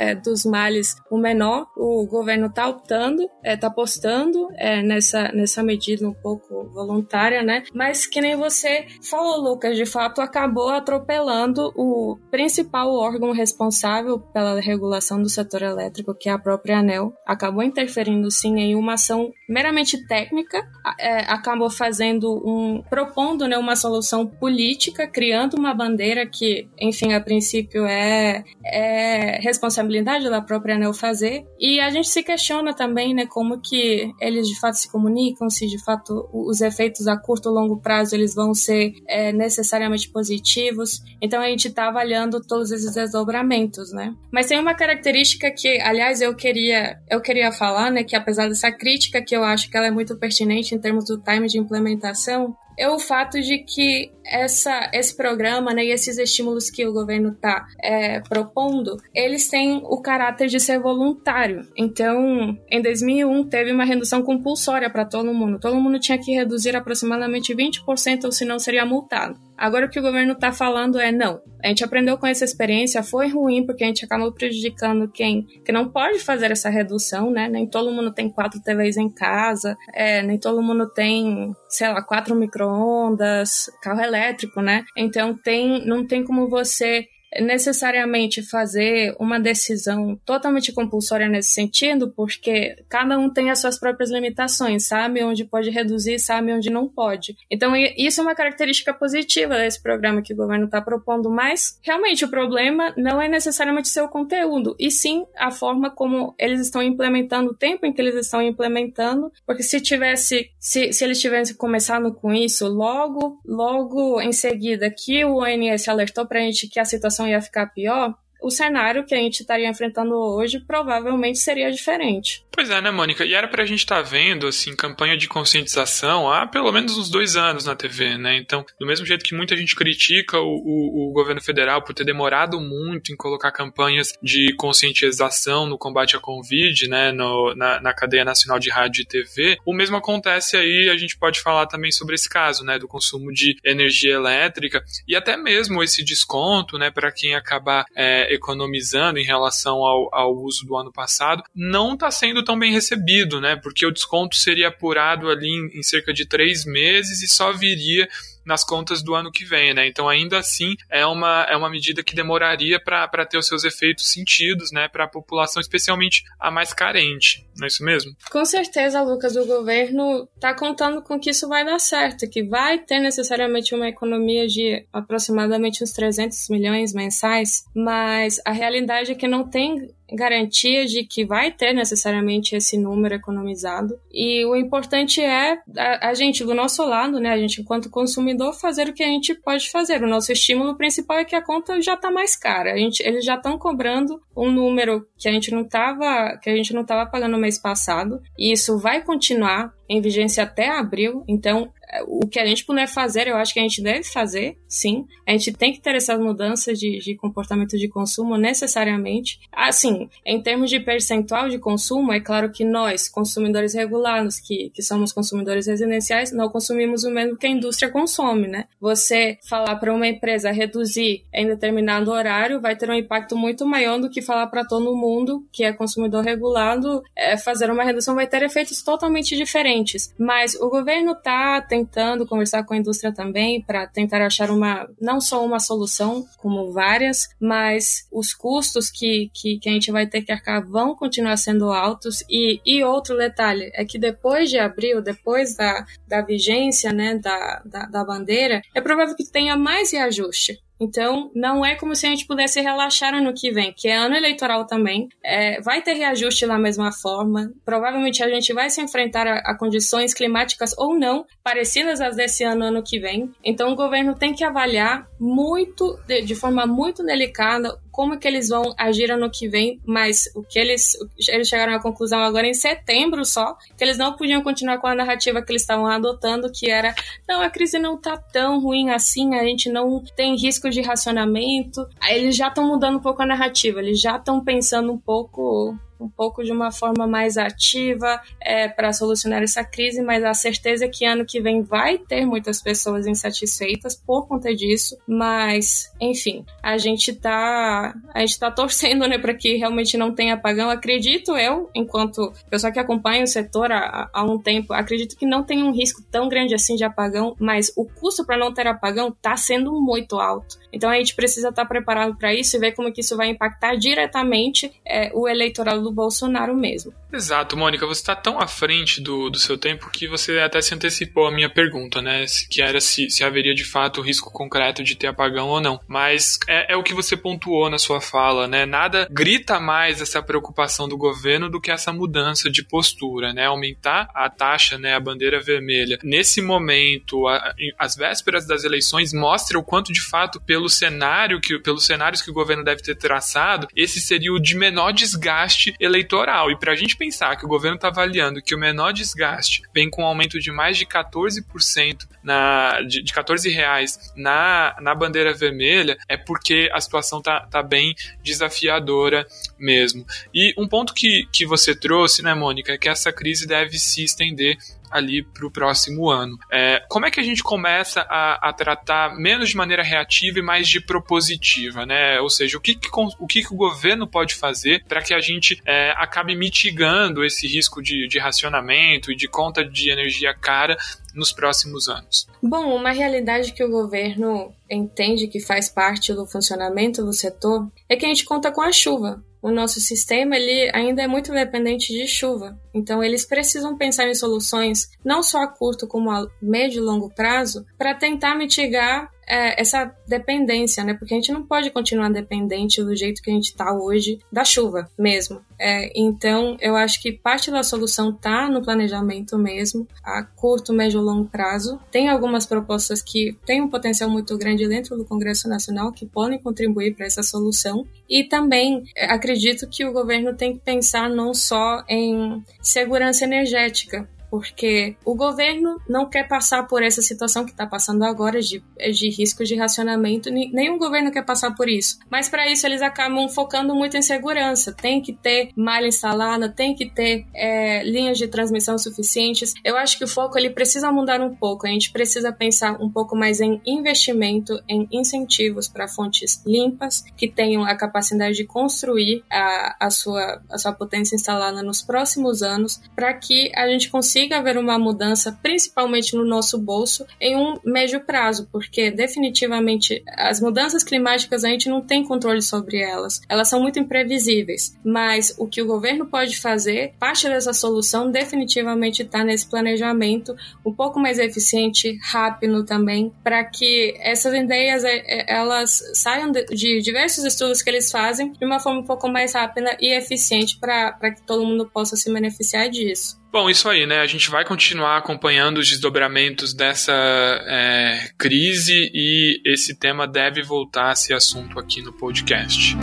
é, dos males o menor, o governo está optando, está é, tá apostando é, nessa, nessa medida um pouco voluntária, né? Mas que nem você falou, Lucas, de fato acabou atropelando o principal órgão responsável pela regulação do setor elétrico, que é a própria ANEL. Acabou interferindo sim em uma ação meramente técnica, é, acabou fazendo um propondo né, uma solução política, criando uma bandeira que, enfim, a princípio é, é responsabilidade responsabilidade da própria ANEL fazer. E a gente se questiona também, né, como que eles de fato se comunicam, se de fato os efeitos a curto ou longo prazo eles vão ser é, necessariamente positivos. Então a gente está avaliando todos esses desdobramentos, né? Mas tem uma característica que, aliás, eu queria eu queria falar, né, que apesar dessa crítica que eu acho que ela é muito pertinente em termos do time de implementação, é o fato de que essa, esse programa né, e esses estímulos que o governo está é, propondo, eles têm o caráter de ser voluntário. Então, em 2001, teve uma redução compulsória para todo mundo. Todo mundo tinha que reduzir aproximadamente 20%, ou senão seria multado. Agora o que o governo está falando é não. A gente aprendeu com essa experiência, foi ruim porque a gente acabou prejudicando quem que não pode fazer essa redução, né? Nem todo mundo tem quatro TVs em casa, é, nem todo mundo tem, sei lá, quatro micro-ondas, carro elétrico, né? Então tem, não tem como você necessariamente fazer uma decisão totalmente compulsória nesse sentido, porque cada um tem as suas próprias limitações, sabe onde pode reduzir, sabe onde não pode. Então, isso é uma característica positiva desse programa que o governo está propondo, mas realmente o problema não é necessariamente seu conteúdo, e sim a forma como eles estão implementando, o tempo em que eles estão implementando, porque se tivesse, se, se eles tivessem começado com isso logo, logo em seguida que o ONS alertou para a gente que a situação situação ia ficar pior, o cenário que a gente estaria enfrentando hoje provavelmente seria diferente.
Pois é, né, Mônica? E era pra gente estar tá vendo, assim, campanha de conscientização há pelo menos uns dois anos na TV, né? Então, do mesmo jeito que muita gente critica o, o, o governo federal por ter demorado muito em colocar campanhas de conscientização no combate à Covid, né, no, na, na cadeia nacional de rádio e TV, o mesmo acontece aí, a gente pode falar também sobre esse caso, né, do consumo de energia elétrica e até mesmo esse desconto, né, para quem acabar é, economizando em relação ao, ao uso do ano passado, não está sendo tão bem recebido, né? Porque o desconto seria apurado ali em, em cerca de três meses e só viria nas contas do ano que vem, né? Então, ainda assim, é uma, é uma medida que demoraria para ter os seus efeitos sentidos, né, para a população, especialmente a mais carente. Não é isso mesmo?
Com certeza, Lucas, o governo está contando com que isso vai dar certo, que vai ter necessariamente uma economia de aproximadamente uns 300 milhões mensais, mas a realidade é que não tem garantia de que vai ter necessariamente esse número economizado. E o importante é a, a, gente, do nosso lado, né, a gente enquanto consumidor, fazer o que a gente pode fazer. O nosso estímulo principal é que a conta já está mais cara. A gente, eles já estão cobrando um número que a gente não estava que a gente não estava pagando no mês passado. E isso vai continuar em vigência até abril. Então, o que a gente puder fazer, eu acho que a gente deve fazer, sim. A gente tem que ter essas mudanças de, de comportamento de consumo necessariamente. Assim, em termos de percentual de consumo, é claro que nós, consumidores regulados, que, que somos consumidores residenciais, não consumimos o mesmo que a indústria consome, né? Você falar para uma empresa reduzir em determinado horário vai ter um impacto muito maior do que falar para todo mundo que é consumidor regulado é, fazer uma redução vai ter efeitos totalmente diferentes. Mas o governo está tentando conversar com a indústria também para tentar achar uma, não só uma solução, como várias, mas os custos que, que, que, a gente vai ter que arcar vão continuar sendo altos. E, e outro detalhe é que depois de abril, depois da, da vigência né, da, da, da bandeira, é provável que tenha mais reajuste. Então, não é como se a gente pudesse relaxar ano que vem, que é ano eleitoral também. É, vai ter reajuste da mesma forma. Provavelmente a gente vai se enfrentar a, a, condições climáticas ou não, parecidas às desse ano, ano que vem. Então, o governo tem que avaliar muito, de, de forma muito delicada, como que eles vão agir ano que vem, mas o que eles, eles chegaram à conclusão agora em setembro só, que eles não podiam continuar com a narrativa que eles estavam adotando, que era, não, a crise não tá tão ruim assim, a gente não tem risco de racionamento. Aí eles já estão mudando um pouco a narrativa, eles já estão pensando um pouco um pouco de uma forma mais ativa é, para solucionar essa crise, mas a certeza é que ano que vem vai ter muitas pessoas insatisfeitas por conta disso, mas enfim, a gente tá a gente tá torcendo, né, para que realmente não tenha apagão. Acredito eu, enquanto pessoa que acompanha o setor há, há um tempo, acredito que não tem um risco tão grande assim de apagão, mas o custo para não ter apagão tá sendo muito alto. Então a gente precisa estar tá preparado para isso e ver como que isso vai impactar diretamente é, o eleitorado do Bolsonaro mesmo.
Exato, Mônica, você está tão à frente do, do seu tempo que você até se antecipou a minha pergunta, né? Que era se, se haveria de fato risco concreto de ter apagão ou não. Mas é, é o que você pontuou na sua fala, né? Nada grita mais essa preocupação do governo do que essa mudança de postura, né? Aumentar a taxa, né? A bandeira vermelha. Nesse momento, a, as vésperas das eleições mostra o quanto de fato, pelo cenário que, pelos cenários que o governo deve ter traçado, esse seria o de menor desgaste eleitoral. E para a gente pensar que o governo está avaliando que o menor desgaste vem com um aumento de mais de 14% na, de, de 14 reais na, na bandeira vermelha, é porque a situação tá, tá bem desafiadora mesmo. E um ponto que, que você trouxe, né, Mônica, é que essa crise deve se estender ali para o próximo ano. É, como é que a gente começa a, a, tratar menos de maneira reativa e mais de propositiva, né? Ou seja, o que, que o, que, que o governo pode fazer para que a gente é, acabe mitigando esse risco de, de racionamento e de conta de energia cara nos próximos anos?
Bom, uma realidade que o governo entende que faz parte do funcionamento do setor é que a gente conta com a chuva o nosso sistema ele ainda é muito dependente de chuva. Então eles precisam pensar em soluções não só a curto como a médio e longo prazo para tentar mitigar é, essa dependência, né? Porque a gente não pode continuar dependente do jeito que a gente está hoje da chuva mesmo. É, então, eu acho que parte da solução está no planejamento mesmo, a curto, médio e longo prazo. Tem algumas propostas que têm um potencial muito grande dentro do Congresso Nacional que podem contribuir para essa solução. E também é, acredito que o governo tem que pensar não só em segurança energética, porque o governo não quer passar por essa situação que está passando agora de, de risco de racionamento, nenhum governo quer passar por isso. Mas para isso eles acabam focando muito em segurança. Tem que ter malha instalada, tem que ter é, linhas de transmissão suficientes. Eu acho que o foco ele precisa mudar um pouco. A gente precisa pensar um pouco mais em investimento, em incentivos para fontes limpas que tenham a capacidade de construir a, a, sua, a sua potência instalada nos próximos anos, para que a gente consiga ver uma mudança, principalmente no nosso bolso, em um médio prazo, porque definitivamente as mudanças climáticas a gente não tem controle sobre elas. Elas são muito imprevisíveis, mas o que o governo pode fazer, parte dessa solução definitivamente está nesse planejamento um pouco mais eficiente, rápido também, para que essas ideias é, é, elas saiam de diversos estudos que eles fazem de uma forma um pouco mais rápida e eficiente para que todo mundo possa se beneficiar disso.
Bom, isso aí, né? A gente vai continuar acompanhando os desdobramentos dessa é, crise e esse tema deve voltar a ser assunto aqui no podcast.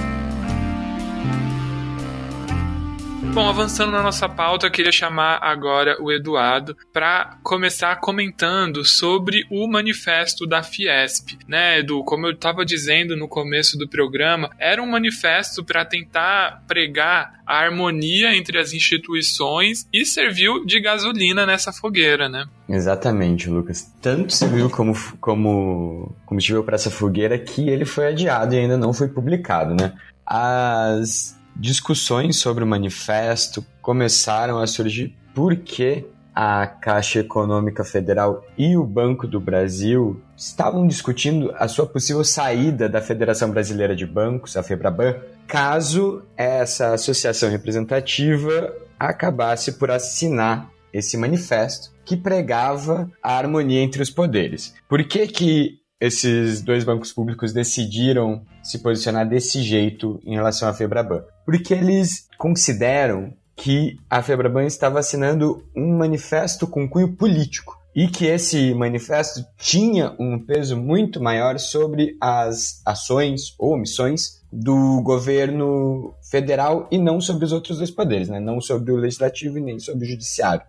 Bom, avançando na nossa pauta, eu queria chamar agora o Eduardo para começar comentando sobre o manifesto da Fiesp, né, Edu? Como eu estava dizendo no começo do programa, era um manifesto para tentar pregar a harmonia entre as instituições e serviu de gasolina nessa fogueira, né?
Exatamente, Lucas. Tanto serviu como, como combustível para essa fogueira que ele foi adiado e ainda não foi publicado, né? As discussões sobre o manifesto começaram a surgir porque a Caixa Econômica Federal e o Banco do Brasil estavam discutindo a sua possível saída da Federação Brasileira de Bancos, a FEBRABAN, caso essa associação representativa acabasse por assinar esse manifesto que pregava a harmonia entre os poderes. Por que que esses dois bancos públicos decidiram se posicionar desse jeito em relação à Febraban? Porque eles consideram que a Febraban estava assinando um manifesto com cunho político e que esse manifesto tinha um peso muito maior sobre as ações ou omissões do governo federal e não sobre os outros dois poderes, né? não sobre o legislativo e nem sobre o judiciário.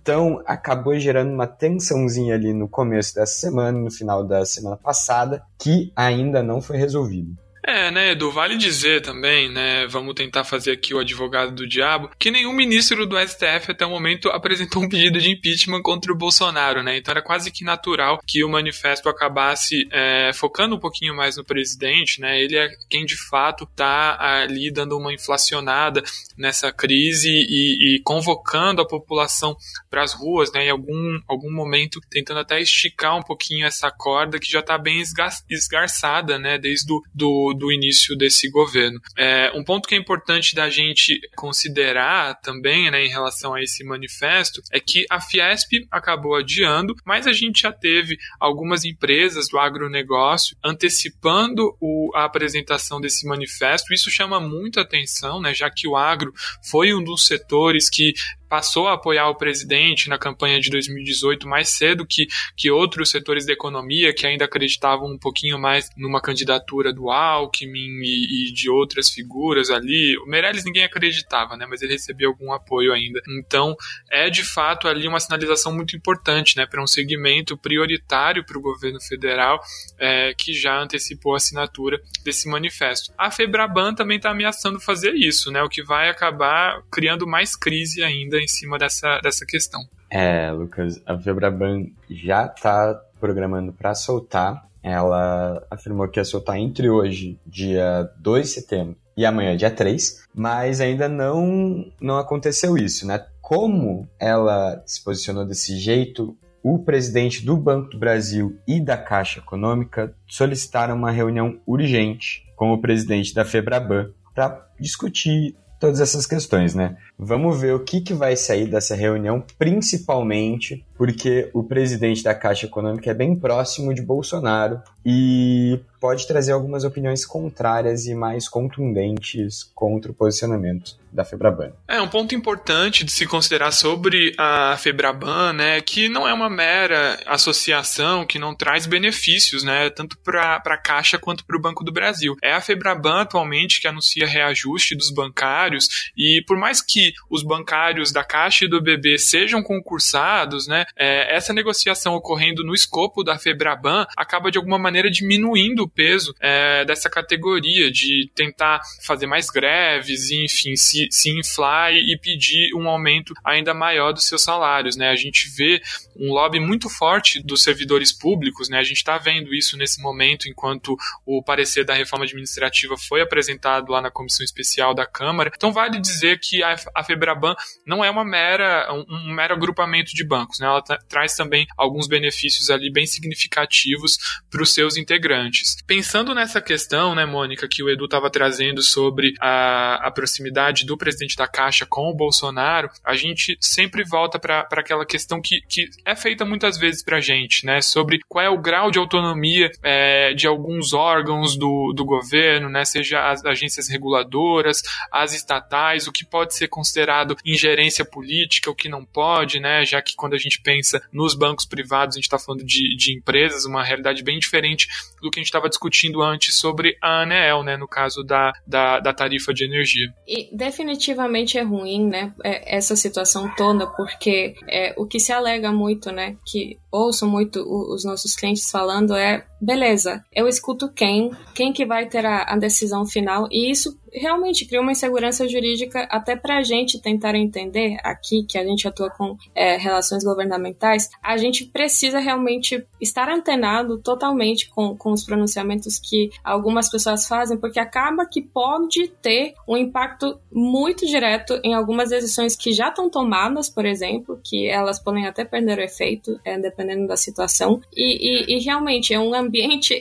Então acabou gerando uma tensãozinha ali no começo dessa semana, no final da semana passada, que ainda não foi resolvido.
É, né, Edu, vale dizer também, né, vamos tentar fazer aqui o advogado do diabo, que nenhum ministro do STF até o momento apresentou um pedido de impeachment contra o Bolsonaro, né, então era quase que natural que o manifesto acabasse é, focando um pouquinho mais no presidente, né, ele é quem de fato está ali dando uma inflacionada nessa crise e, e convocando a população para as ruas, né, em algum, algum momento tentando até esticar um pouquinho essa corda que já está bem esgarçada, né, desde o do do, início desse governo. É, um ponto que é importante da gente considerar também, né, em relação a esse manifesto, é que a Fiesp acabou adiando, mas a gente já teve algumas empresas do agronegócio antecipando o, a apresentação desse manifesto. Isso chama muita atenção, né, já que o agro foi um dos setores que passou a apoiar o presidente na campanha de 2018 mais cedo que, que outros setores da economia que ainda acreditavam um pouquinho mais numa candidatura do Alckmin e, e de outras figuras ali. O Meirelles ninguém acreditava, né? Mas ele recebia algum apoio ainda. Então, é de fato ali uma sinalização muito importante, né? Para um segmento prioritário para o governo federal é, que já antecipou a assinatura desse manifesto. A Febraban também está ameaçando fazer isso, né? O que vai acabar criando mais crise ainda em cima dessa, dessa questão.
É, Lucas, a Febraban já está programando para soltar. Ela afirmou que ia soltar entre hoje, dia 2 de setembro, e amanhã, dia 3, mas ainda não, não aconteceu isso, né? Como ela se posicionou desse jeito, o presidente do Banco do Brasil e da Caixa Econômica solicitaram uma reunião urgente com o presidente da Febraban para discutir todas essas questões, né? Vamos ver o que, que vai sair dessa reunião, principalmente porque o presidente da Caixa Econômica é bem próximo de Bolsonaro e pode trazer algumas opiniões contrárias e mais contundentes contra o posicionamento da Febraban.
É um ponto importante de se considerar sobre a Febraban, né, que não é uma mera associação que não traz benefícios, né, tanto para a Caixa quanto para o Banco do Brasil. É a Febraban atualmente que anuncia reajuste dos bancários e por mais que os bancários da Caixa e do BB sejam concursados, né, é, essa negociação ocorrendo no escopo da Febraban acaba de alguma maneira diminuindo o peso é, dessa categoria de tentar fazer mais greves e enfim se se, inflar e pedir um aumento ainda maior dos seus salários. Né? A gente vê um lobby muito forte dos servidores públicos, né? a gente está vendo isso nesse momento, enquanto o parecer da reforma administrativa foi apresentado lá na comissão especial da Câmara. Então, vale dizer que a, a Febraban não é uma mera, um, um mero agrupamento de bancos, né? ela traz também alguns benefícios ali bem significativos para os seus integrantes. Pensando nessa questão, né, Mônica, que o Edu estava trazendo sobre a, a proximidade do presidente da Caixa com o Bolsonaro, a gente sempre volta para aquela questão que, que é feita muitas vezes para a gente, né? Sobre qual é o grau de autonomia é, de alguns órgãos do, do governo, né? Seja as agências reguladoras, as estatais, o que pode ser considerado ingerência política, o que não pode, né? Já que quando a gente pensa nos bancos privados, a gente está falando de, de empresas, uma realidade bem diferente do que a gente estava discutindo antes sobre a ANEEL, né? No caso da, da, da tarifa de energia.
E definitivamente é ruim, né, é, essa situação toda, porque é, o que se alega muito, né, que ouço muito os nossos clientes falando é, beleza, eu escuto quem, quem que vai ter a, a decisão final, e isso realmente cria uma insegurança jurídica até para a gente tentar entender aqui que a gente atua com é, relações governamentais, a gente precisa realmente estar antenado totalmente com, com os pronunciamentos que algumas pessoas fazem, porque acaba que pode ter um impacto muito direto em algumas decisões que já estão tomadas, por exemplo, que elas podem até perder o efeito, é, dependendo da situação, e, e, e realmente é um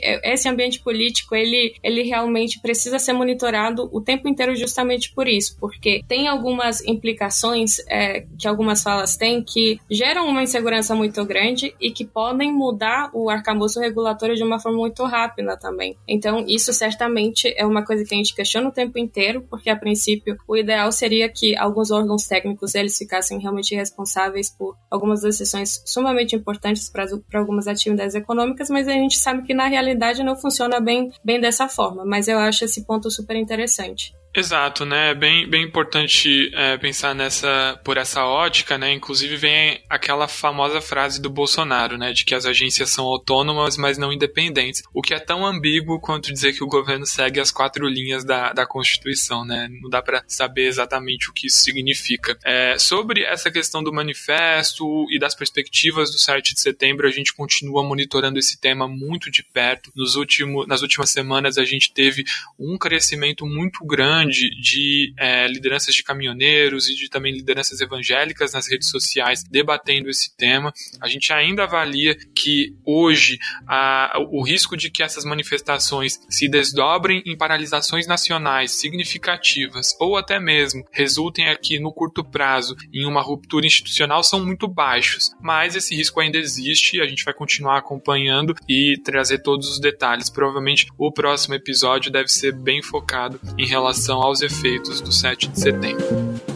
é, esse ambiente político, ele, ele realmente precisa ser monitorado o tempo inteiro justamente por isso, porque tem algumas implicações é, que algumas falas têm que geram uma insegurança muito grande e que podem mudar o arcabouço regulatório de uma forma muito rápida também. Então, isso certamente é uma coisa que a gente questiona o tempo inteiro, porque a princípio o ideal seria que alguns órgãos técnicos eles ficassem realmente responsáveis por algumas decisões sumamente importantes para algumas atividades econômicas, mas a gente sabe que na realidade não funciona bem, bem dessa forma. Mas eu acho esse ponto super interessante.
Exato, né? É bem, bem importante é, pensar nessa por essa ótica, né? Inclusive vem aquela famosa frase do Bolsonaro, né? De que as agências são autônomas, mas não independentes. O que é tão ambíguo quanto dizer que o governo segue as quatro linhas da, da Constituição, né? Não dá para saber exatamente o que isso significa. É, sobre essa questão do manifesto e das perspectivas do 7 de setembro, a gente continua monitorando esse tema muito de perto. Nos últimos, nas últimas semanas a gente teve um crescimento muito grande grande de é, lideranças de caminhoneiros e de também lideranças evangélicas nas redes sociais debatendo esse tema. A gente ainda avalia que hoje a, o risco de que essas manifestações se desdobrem em paralisações nacionais significativas ou até mesmo resultem aqui no curto prazo em uma ruptura institucional são muito baixos, mas esse risco ainda existe e a gente vai continuar acompanhando e trazer todos os detalhes. Provavelmente o próximo episódio deve ser bem focado em relação aos efeitos do 7 de setembro.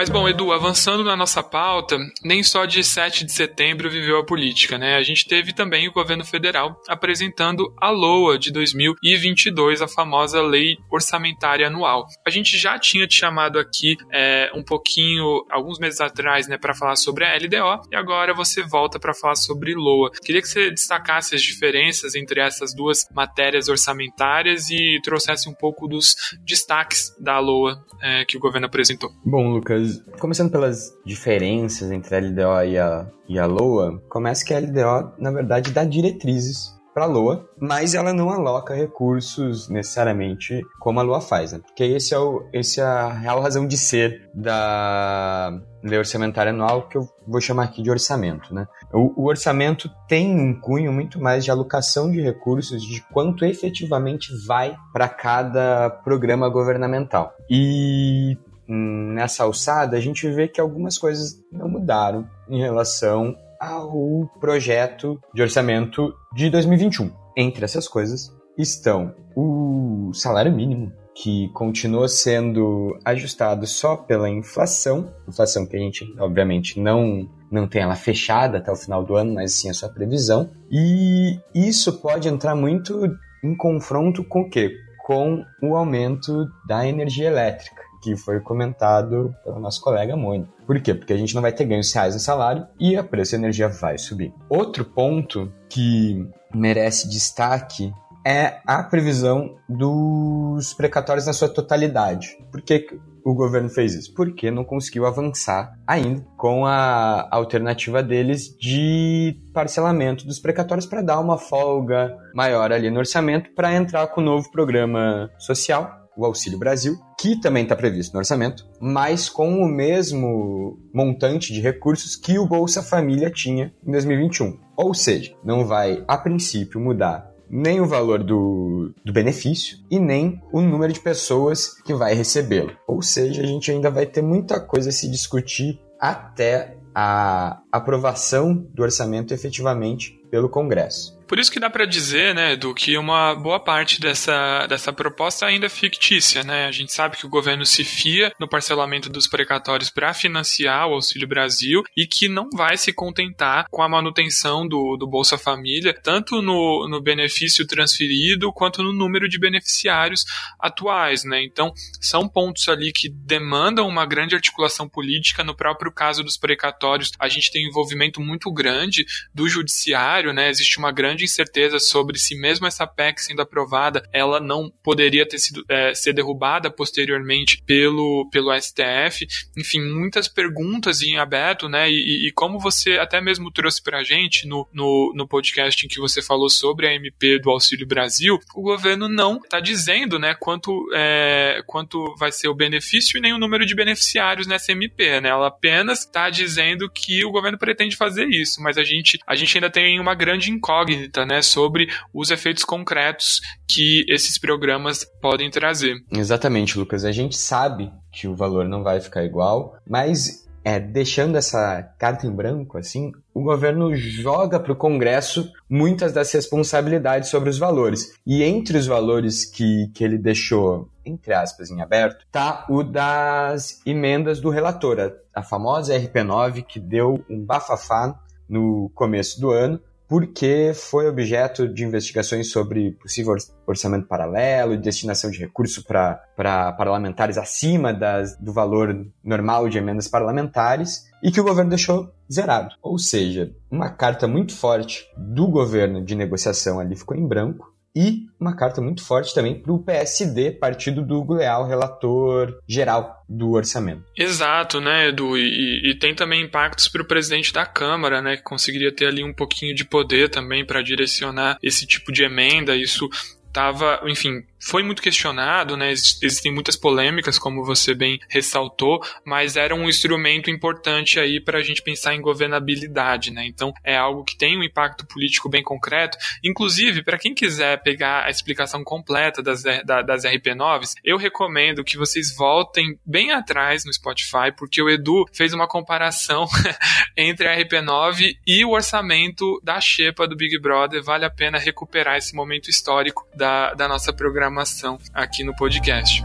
Mas bom, Edu, avançando na nossa pauta, nem só de 7 de setembro viveu a política, né? A gente teve também o governo federal apresentando a LOA de 2022, a famosa Lei Orçamentária Anual. A gente já tinha te chamado aqui é, um pouquinho, alguns meses atrás, né, para falar sobre a LDO, e agora você volta para falar sobre LOA. Queria que você destacasse as diferenças entre essas duas matérias orçamentárias e trouxesse um pouco dos destaques da LOA é, que o governo apresentou.
Bom, Lucas, começando pelas diferenças entre a LDO e a, e a LOA, começa que a LDO, na verdade, dá diretrizes para a LOA, mas ela não aloca recursos necessariamente como a LOA faz, né? Porque esse é, o, esse é a real razão de ser da lei orçamentária anual, que eu vou chamar aqui de orçamento, né? O, o orçamento tem um cunho muito mais de alocação de recursos, de quanto efetivamente vai para cada programa governamental. E nessa alçada, a gente vê que algumas coisas não mudaram em relação ao projeto de orçamento de 2021. Entre essas coisas estão o salário mínimo, que continua sendo ajustado só pela inflação, inflação que a gente obviamente não não tem ela fechada até o final do ano, mas sim a sua previsão. E isso pode entrar muito em confronto com o quê? Com o aumento da energia elétrica, que foi comentado pelo nosso colega Mônica. Por quê? Porque a gente não vai ter ganhos reais no salário e a preço da energia vai subir. Outro ponto que merece destaque é a previsão dos precatórios na sua totalidade. Por que o governo fez isso? Porque não conseguiu avançar ainda com a alternativa deles de parcelamento dos precatórios para dar uma folga maior ali no orçamento para entrar com o novo programa social o Auxílio Brasil, que também está previsto no orçamento, mas com o mesmo montante de recursos que o Bolsa Família tinha em 2021. Ou seja, não vai, a princípio, mudar nem o valor do, do benefício e nem o número de pessoas que vai recebê-lo. Ou seja, a gente ainda vai ter muita coisa a se discutir até a aprovação do orçamento efetivamente pelo Congresso.
Por isso que dá para dizer, né, do que uma boa parte dessa, dessa proposta ainda é fictícia, né? A gente sabe que o governo se fia no parcelamento dos precatórios para financiar o Auxílio Brasil e que não vai se contentar com a manutenção do, do Bolsa Família, tanto no, no benefício transferido quanto no número de beneficiários atuais, né? Então, são pontos ali que demandam uma grande articulação política. No próprio caso dos precatórios, a gente tem um envolvimento muito grande do judiciário, né? Existe uma grande incerteza sobre se mesmo essa PEC sendo aprovada, ela não poderia ter sido é, ser derrubada posteriormente pelo, pelo STF. Enfim, muitas perguntas em aberto, né? E, e como você até mesmo trouxe para a gente no, no, no podcast em que você falou sobre a MP do Auxílio Brasil, o governo não está dizendo, né, quanto, é, quanto vai ser o benefício e nem o número de beneficiários nessa MP, né? Ela apenas está dizendo que o governo pretende fazer isso, mas a gente, a gente ainda tem uma grande incógnita né, sobre os efeitos concretos que esses programas podem trazer.
Exatamente, Lucas. A gente sabe que o valor não vai ficar igual, mas é, deixando essa carta em branco, assim, o governo joga para o Congresso muitas das responsabilidades sobre os valores. E entre os valores que, que ele deixou, entre aspas, em aberto, tá o das emendas do relator, a, a famosa RP9, que deu um bafafá no começo do ano, porque foi objeto de investigações sobre possível orçamento paralelo e destinação de recursos para parlamentares acima das, do valor normal de emendas parlamentares e que o governo deixou zerado. Ou seja, uma carta muito forte do governo de negociação ali ficou em branco e uma carta muito forte também para o PSD, partido do Hugo relator geral do orçamento.
Exato, né, Edu? E, e tem também impactos para o presidente da Câmara, né, que conseguiria ter ali um pouquinho de poder também para direcionar esse tipo de emenda. Isso estava, enfim, foi muito questionado, né? Existem muitas polêmicas, como você bem ressaltou, mas era um instrumento importante aí para a gente pensar em governabilidade, né? Então é algo que tem um impacto político bem concreto. Inclusive, para quem quiser pegar a explicação completa das, das RP9s, eu recomendo que vocês voltem bem atrás no Spotify, porque o Edu fez uma comparação entre a RP9 e o orçamento da Xepa do Big Brother. Vale a pena recuperar esse momento histórico da, da nossa programação programação aqui no podcast.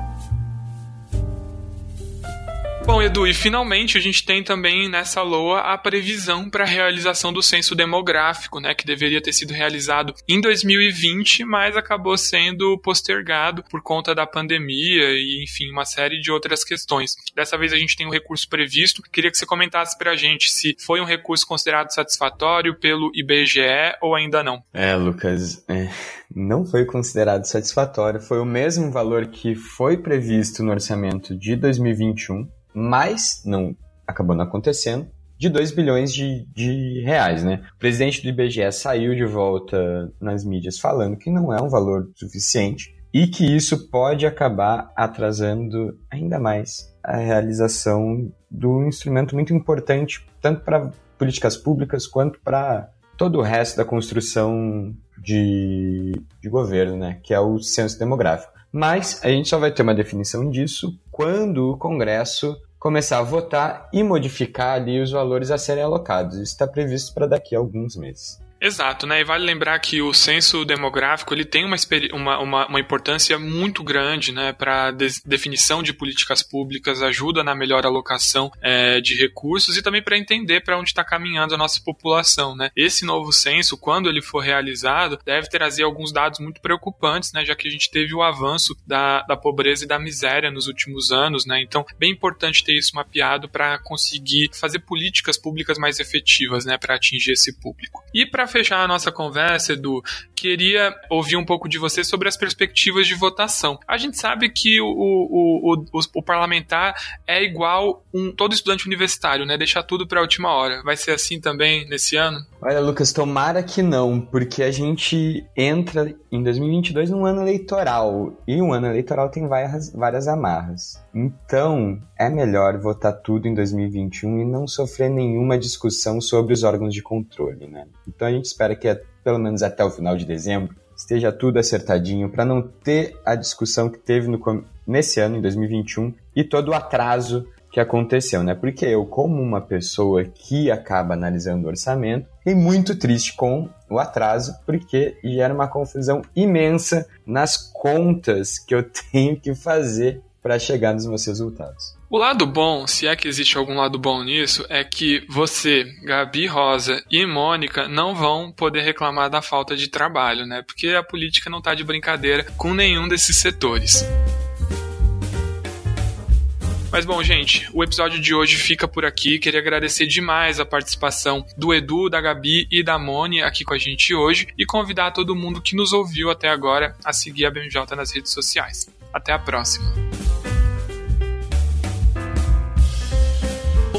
Bom, Edu, e finalmente a gente tem também nessa LOA a previsão para a realização do censo demográfico, né, que deveria ter sido realizado em 2020, mas acabou sendo postergado por conta da pandemia e, enfim, uma série de outras questões. Dessa vez a gente tem um recurso previsto. Queria que você comentasse para a gente se foi um recurso considerado satisfatório pelo IBGE ou ainda não.
É, Lucas, é, não foi considerado satisfatório. Foi o mesmo valor que foi previsto no orçamento de 2021 mas não acabou não acontecendo, de 2 bilhões de, de reais, né? O presidente do IBGE saiu de volta nas mídias falando que não é um valor suficiente e que isso pode acabar atrasando ainda mais a realização do instrumento muito importante, tanto para políticas públicas quanto para todo o resto da construção de, de governo, né? Que é o censo demográfico. Mas a gente só vai ter uma definição disso quando o Congresso começar a votar e modificar ali os valores a serem alocados. Isso está previsto para daqui a alguns meses.
Exato, né? E vale lembrar que o censo demográfico ele tem uma, uma, uma, uma importância muito grande né, para a de definição de políticas públicas, ajuda na melhor alocação é, de recursos e também para entender para onde está caminhando a nossa população. Né? Esse novo censo, quando ele for realizado, deve trazer alguns dados muito preocupantes, né, já que a gente teve o avanço da, da pobreza e da miséria nos últimos anos. Né? Então, bem importante ter isso mapeado para conseguir fazer políticas públicas mais efetivas né, para atingir esse público. E para fechar a nossa conversa, Edu, queria ouvir um pouco de você sobre as perspectivas de votação. A gente sabe que o, o, o, o, parlamentar é igual um todo estudante universitário, né? Deixar tudo para a última hora. Vai ser assim também nesse ano?
Olha, Lucas, tomara que não, porque a gente entra em 2022 num ano eleitoral e um ano eleitoral tem várias, várias amarras. Então, é melhor votar tudo em 2021 e não sofrer nenhuma discussão sobre os órgãos de controle, né? Então a gente espera que pelo menos até o final de dezembro, esteja tudo acertadinho para não ter a discussão que teve no, nesse ano, em 2021, e todo o atraso que aconteceu, né? Porque eu, como uma pessoa que acaba analisando o orçamento, fiquei muito triste com o atraso, porque gera uma confusão imensa nas contas que eu tenho que fazer para chegar nos meus resultados.
O lado bom, se é que existe algum lado bom nisso, é que você, Gabi Rosa e Mônica não vão poder reclamar da falta de trabalho, né? Porque a política não tá de brincadeira com nenhum desses setores. Mas bom, gente, o episódio de hoje fica por aqui. Queria agradecer demais a participação do Edu, da Gabi e da Moni aqui com a gente hoje e convidar todo mundo que nos ouviu até agora a seguir a BMJ nas redes sociais. Até a próxima.